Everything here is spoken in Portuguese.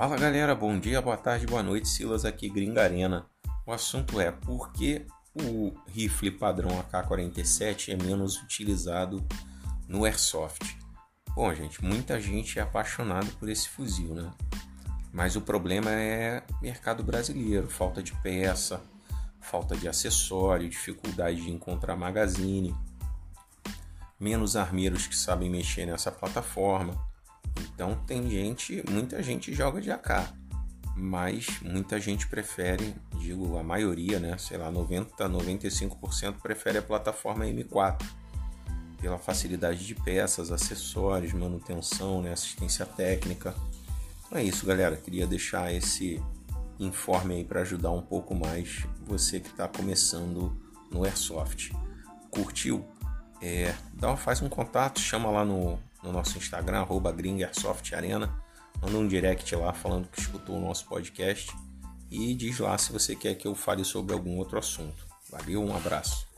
Fala galera, bom dia, boa tarde, boa noite, Silas aqui, Gringa Arena. O assunto é por que o rifle padrão AK-47 é menos utilizado no Airsoft. Bom, gente, muita gente é apaixonada por esse fuzil, né? Mas o problema é mercado brasileiro, falta de peça, falta de acessório, dificuldade de encontrar magazine, menos armeiros que sabem mexer nessa plataforma. Então tem gente, muita gente joga de AK, mas muita gente prefere, digo a maioria, né, sei lá, 90, 95% prefere a plataforma M4 pela facilidade de peças, acessórios, manutenção, né, assistência técnica. Então é isso, galera. Queria deixar esse informe aí para ajudar um pouco mais você que está começando no Airsoft. Curtiu? É, dá, faz um contato, chama lá no, no nosso Instagram, arroba Arena. Manda um direct lá falando que escutou o nosso podcast e diz lá se você quer que eu fale sobre algum outro assunto. Valeu, um abraço.